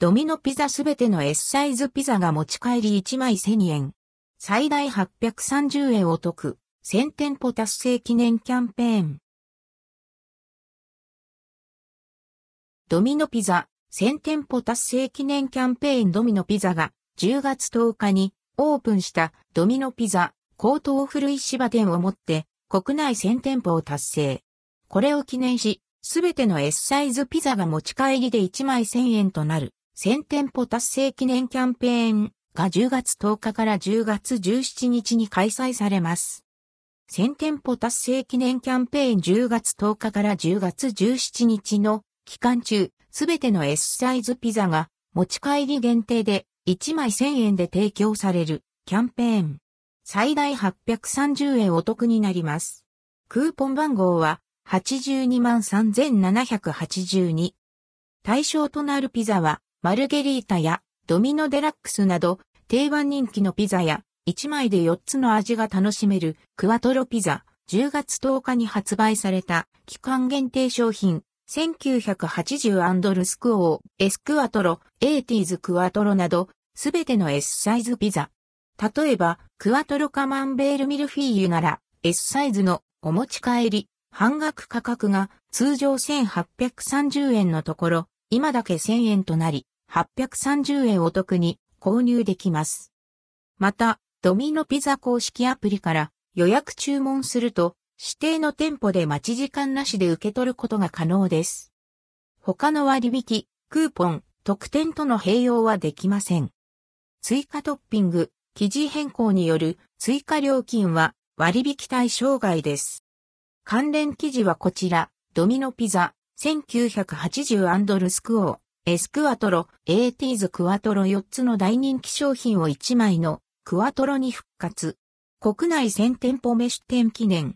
ドミノピザすべての S サイズピザが持ち帰り1枚1000円。最大830円お得。1000店舗達成記念キャンペーン。ドミノピザ1000店舗達成記念キャンペーンドミノピザが10月10日にオープンしたドミノピザ高等古い芝店をもって国内1000店舗を達成。これを記念し、すべての S サイズピザが持ち帰りで1枚1000円となる1000店舗達成記念キャンペーンが10月10日から10月17日に開催されます。1000店舗達成記念キャンペーン10月10日から10月17日の期間中、すべての S サイズピザが持ち帰り限定で1枚1000円で提供されるキャンペーン。最大830円お得になります。クーポン番号は82万3782。対象となるピザはマルゲリータやドミノデラックスなど定番人気のピザや1枚で4つの味が楽しめるクワトロピザ10月10日に発売された期間限定商品1980アンドルスクオー、エスクワトロ、エーティーズクワトロなどすべての S サイズピザ。例えばクワトロカマンベールミルフィーユなら S サイズのお持ち帰り半額価格が通常1830円のところ今だけ1000円となり830円お得に購入できます。また、ドミノピザ公式アプリから予約注文すると指定の店舗で待ち時間なしで受け取ることが可能です。他の割引、クーポン、特典との併用はできません。追加トッピング、記事変更による追加料金は割引対象外です。関連記事はこちら、ドミノピザ、1980アンドルスクオー。エスクワトロ、エーティーズクワトロ4つの大人気商品を1枚のクワトロに復活。国内1000店舗目出店記念。